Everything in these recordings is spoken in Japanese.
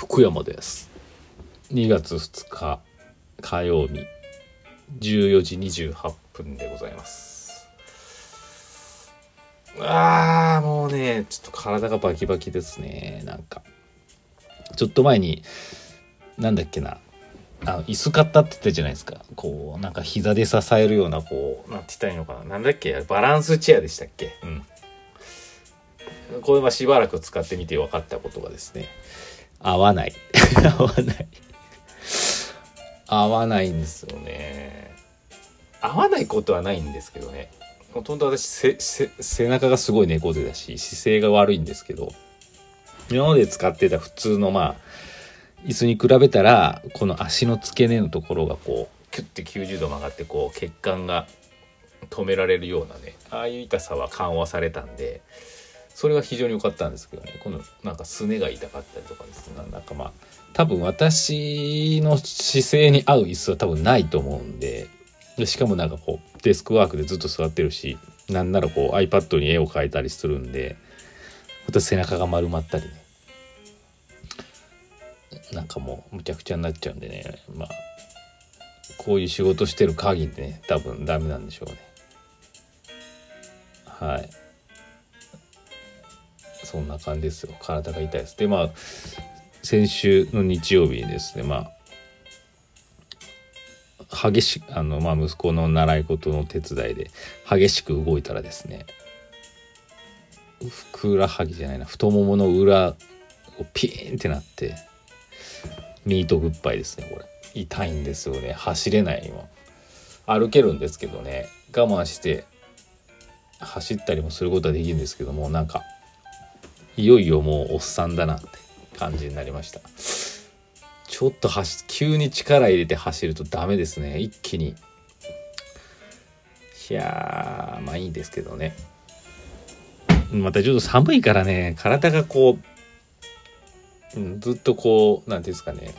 福山です。2月2日火曜日14時28分でございます。あーもうねちょっと体がバキバキですね。なんかちょっと前になんだっけなあの椅子買ったって言ったじゃないですか。こうなんか膝で支えるようなこうなんて言ったらいいのかな。なんだっけバランスチェアでしたっけ？うん。これはしばらく使ってみて分かったことがですね。合わない。合わない。合わないんですよね。合わないことはないんですけどね。ほとんど私背中がすごい猫背だし姿勢が悪いんですけど今まで使ってた普通のまあ椅子に比べたらこの足の付け根のところがこうキュッて90度曲がってこう血管が止められるようなねああいう痛さは緩和されたんでそれは非常に良かったんですけどね。このなんかすねが痛かったりとかですね。なんかまあ多分私の姿勢に合う椅子は多分ないと思うんで。でしかもなんかこうデスクワークでずっと座ってるしなんならこう iPad に絵を描いたりするんでまた背中が丸まったりね。なんかもうむちゃくちゃになっちゃうんでね。まあこういう仕事してる限りでね多分ダメなんでしょうね。はい。そんな感じですよ。体が痛いです。でまあ先週の日曜日にですねまあ激しくあの、まあ、息子の習い事の手伝いで激しく動いたらですねふくらはぎじゃないな太ももの裏をピーンってなってミートグッバイですねこれ。痛いんですよね。走れない今。歩けるんですけどね我慢して走ったりもすることはできるんですけどもなんかいよいよもうおっさんだなって感じになりました。ちょっと走急に力入れて走るとダメですね。一気に。いやーまあいいですけどね。またちょっと寒いからね。体がこう、うん、ずっとこう何ていうんですかね。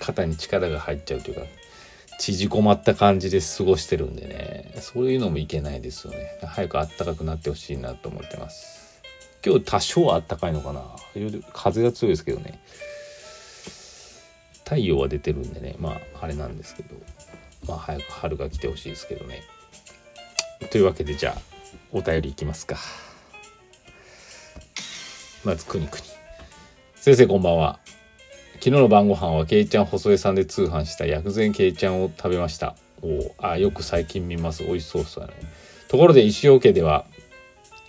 肩に力が入っちゃうというか縮こまった感じで過ごしてるんでね。そういうのもいけないですよね。早くあったかくなってほしいなと思ってます。今日多少はあったかいのかな。風が強いですけどね。太陽は出てるんでね。まああれなんですけど。まあ早く春が来てほしいですけどね。というわけでじゃあお便りいきますか。まずくにくに。先生こんばんは。昨日の晩ご飯はけいちゃん細江さんで通販した薬膳けいちゃんを食べました。おあよく最近見ます。美味しそうそうだね。ところで石尾家では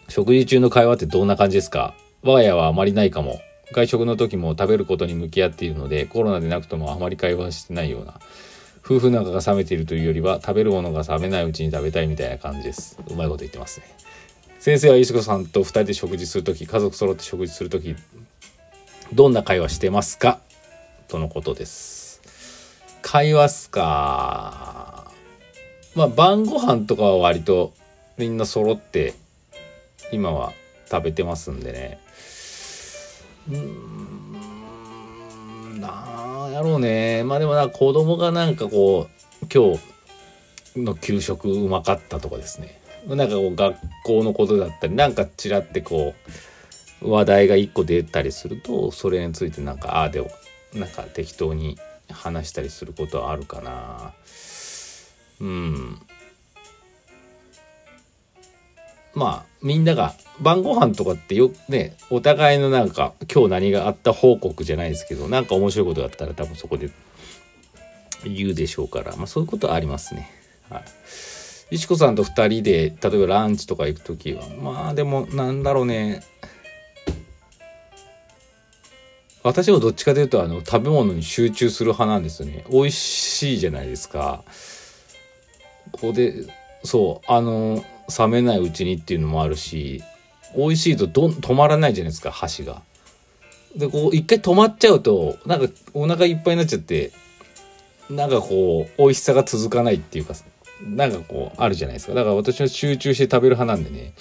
食事中の会話ってどんな感じですか？我が家はあまりないかも。外食の時も食べることに向き合っているので、コロナでなくともあまり会話してないような。夫婦仲が冷めているというよりは、食べるものが冷めないうちに食べたいみたいな感じです。うまいこと言ってますね。先生は石子さんと2人で食事する時、家族揃って食事する時、どんな会話してますか？とのことです。会話っすか？まあ晩ご飯とかは割とみんな揃って今は食べてますんでね。うんなんやろうね。まあでもな子供がなんかこう今日の給食うまかったとかですね。なんかこう学校のことだったりなんかちらってこう話題が一個出たりするとそれについてなんかああでなんか適当に話したりすることはあるかな。うん。まあみんなが晩ご飯とかってよねお互いのなんか今日何があった報告じゃないですけどなんか面白いことがあったら多分そこで言うでしょうから、まあ、そういうことはありますね。はい。石子さんと2人で例えばランチとか行く時はまあでもなんだろうね私もどっちかというとあの食べ物に集中する派なんですよね美味しいじゃないですかここでそうあの冷めないうちにっていうのもあるし美味しいとど止まらないじゃないですか箸が。でこう一回止まっちゃうとなんかお腹いっぱいになっちゃってなんかこう美味しさが続かないっていうかなんかこうあるじゃないですかだから私は集中して食べる派なんでね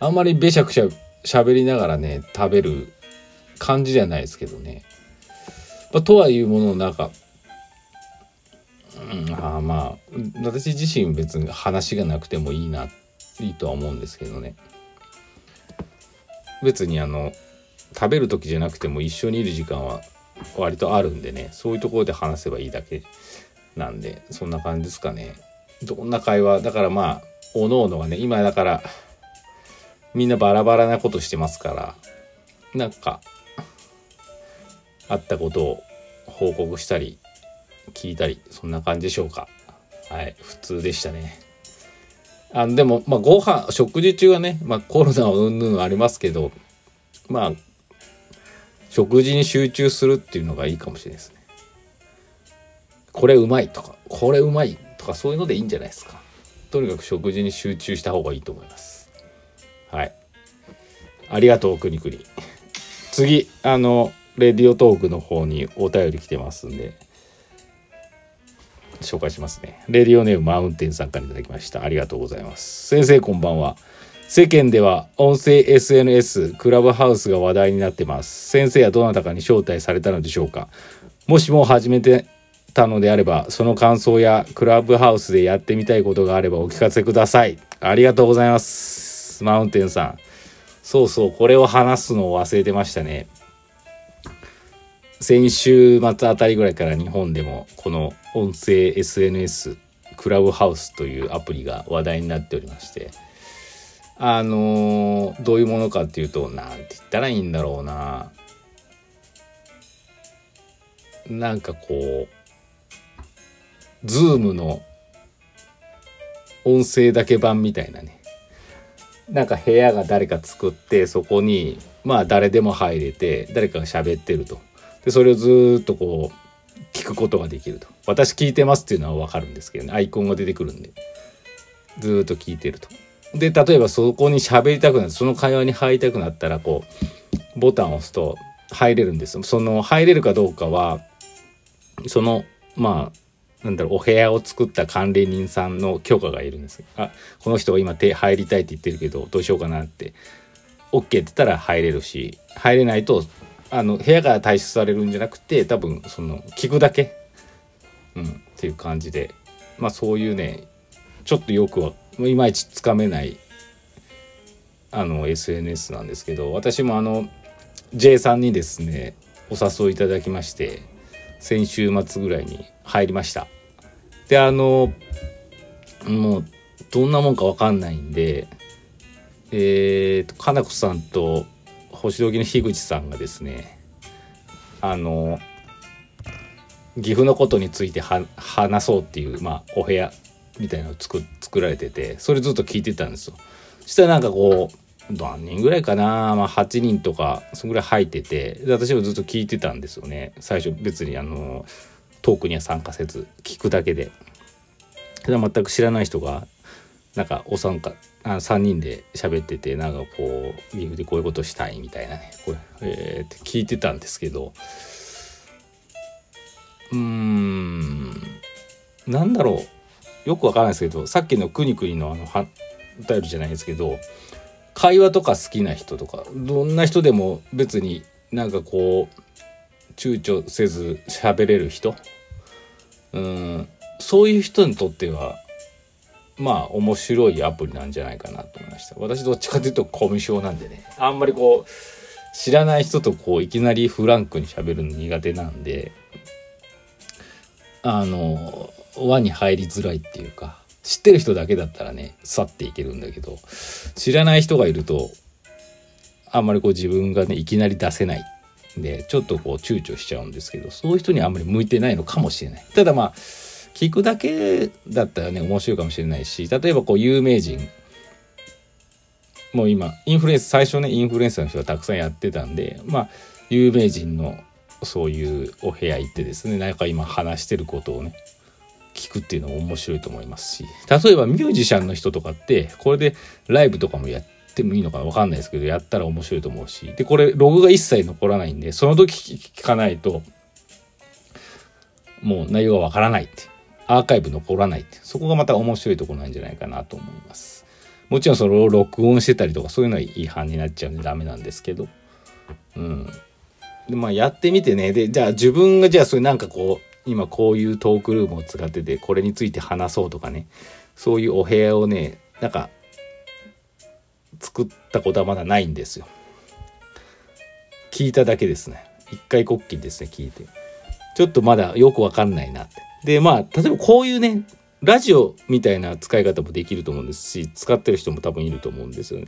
あんまりべしゃくしゃ喋りながらね食べる感じじゃないですけどね。まあ、とはいうもののなんかうん、あまあ私自身別に話がなくてもいいなっていいとは思うんですけどね。別にあの食べる時じゃなくても一緒にいる時間は割とあるんでね。そういうところで話せばいいだけなんでそんな感じですかね。どんな会話だからまあおのおのがね今だからみんなバラバラなことしてますからなんかあったことを報告したり聞いたりそんな感じでしょうか。はい普通でしたね。あでもまあご飯食事中はね、まあ、コロナはうんぬんありますけどまあ食事に集中するっていうのがいいかもしれないですね。これうまいとかこれうまいとかそういうのでいいんじゃないですか。とにかく食事に集中した方がいいと思います。はい。ありがとうくにくに。次あのレディオトークの方にお便り来てますんで。紹介しますね。レディオネームマウンテンさんから頂きました。ありがとうございます。先生こんばんは。世間では音声 SNS クラブハウスが話題になってます。先生はどなたかに招待されたのでしょうか。もしも始めてたのであればその感想やクラブハウスでやってみたいことがあればお聞かせください。ありがとうございます。マウンテンさん。そうそうこれを話すのを忘れてましたね。先週末あたりぐらいから日本でもこの音声 SNS クラブハウスというアプリが話題になっておりましてあの、どういうものかっていうと何て言ったらいいんだろうな。なんかこうズームの音声だけ版みたいなね。なんか部屋が誰か作ってそこにまあ誰でも入れて誰かが喋ってると。でそれをずっとこう聞くことができると。私聞いてますっていうのは分かるんですけどね。アイコンが出てくるんで。ずっと聞いてると。で例えばそこに喋りたくなってその会話に入りたくなったらこうボタンを押すと入れるんですその入れるかどうかはそのまあなんだろうお部屋を作った管理人さんの許可がいるんですあこの人が今手入りたいって言ってるけどどうしようかなって。OK って言ったら入れるし入れないとあの部屋から退出されるんじゃなくて多分その聞くだけ、うん、っていう感じで。まあそういうねちょっとよくはいまいちつかめないあの SNS なんですけど私もあの J さんにですねお誘いいただきまして先週末ぐらいに入りました。であのもうどんなもんか分かんないんでえーと、かなこさんと星時の樋口さんがですねあの岐阜のことについて話そうっていう、まあ、お部屋みたいなのを作作られててそれずっと聞いてたんですよ。そしたらなんかこう何人ぐらいかな、まあ、8人とかそんぐらい入っててで私もずっと聞いてたんですよね最初別にあのトークには参加せず聞くだけで。で全く知らない人がなんかお参加あ3人で喋っててなんかこう岐阜でこういうことしたいみたいなねこれ、えー、って聞いてたんですけどうーんなんだろう。よくわからないですけどさっきのくにくにのあのはお便りじゃないですけど会話とか好きな人とかどんな人でも別になんかこう躊躇せず喋れる人うんそういう人にとってはまあ面白いアプリなんじゃないかなと思いました。私どっちかというとコミュ障なんでね。あんまりこう知らない人とこういきなりフランクに喋るの苦手なんであの輪に入りづらいっていうか知ってる人だけだったらね去っていけるんだけど知らない人がいるとあんまりこう自分がねいきなり出せないでちょっとこう躊躇しちゃうんですけどそういう人にあんまり向いてないのかもしれない。ただまあ聞くだけだったらね面白いかもしれないし例えばこう有名人。もう今インフルエンス最初ねインフルエンサーの人がたくさんやってたんでまあ有名人のそういうお部屋行ってですねなんか今話してることをね聞くっていうのも面白いと思いますし。例えばミュージシャンの人とかってこれでライブとかもやってもいいのかわかんないですけどやったら面白いと思うし。でこれログが一切残らないんでその時聞かないともう内容がわからないってアーカイブ残らないってそこがまた面白いとこなんじゃないかなと思います。もちろんそれを録音してたりとかそういうのは違反になっちゃうんでダメなんですけど。うん。でまあやってみてね。でじゃあ自分がじゃあそれなんかこう今こういうトークルームを使っててこれについて話そうとかね。そういうお部屋をねなんか作ったことはまだないんですよ。聞いただけですね。一回こっきりですね聞いて。ちょっとまだよくわかんないなって。でまあ例えばこういうねラジオみたいな使い方もできると思うんですし使ってる人も多分いると思うんですよね。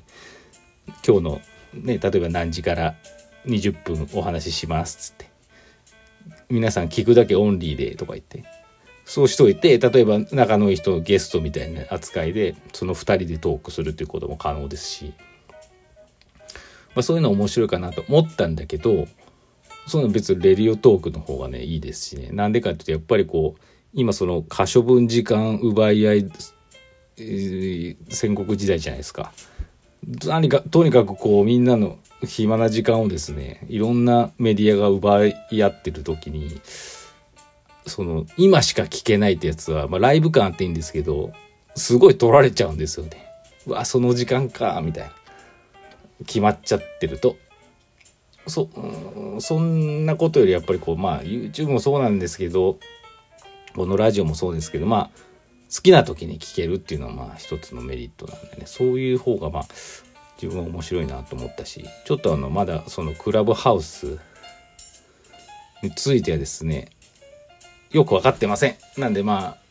今日のね例えば何時から20分お話ししますっつって。皆さん聞くだけオンリーでとか言って。そうしといて例えば仲のいい人ゲストみたいな扱いでその2人でトークするっていうことも可能ですし、まあ、そういうの面白いかなと思ったんだけどそういうの別にレディオトークの方がねいいですしねなんでかっていうとやっぱりこう今その可処分時間奪い合い、えー戦国時代じゃないですか。何かとにかくこうみんなの暇な時間をですねいろんなメディアが奪い合ってる時にその今しか聞けないってやつは、まあ、ライブ感あっていいんですけどすごい取られちゃうんですよね。うわその時間かみたいな決まっちゃってるとそそんなことよりやっぱりこうまあ YouTube もそうなんですけどこのラジオもそうですけどまあ好きな時に聞けるっていうのはまあ一つのメリットなんでね。そういう方がまあ自分は面白いなと思ったしちょっとあのまだそのクラブハウスについてはですねよく分かってません。なんでまあ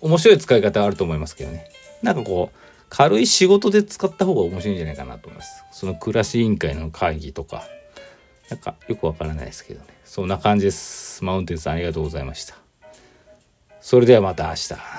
面白い使い方はあると思いますけどね。なんかこう軽い仕事で使った方が面白いんじゃないかなと思います。その暮らし委員会の会議とか。なんかよくわからないですけどね。そんな感じです。マウンテンさんありがとうございました。それではまた明日。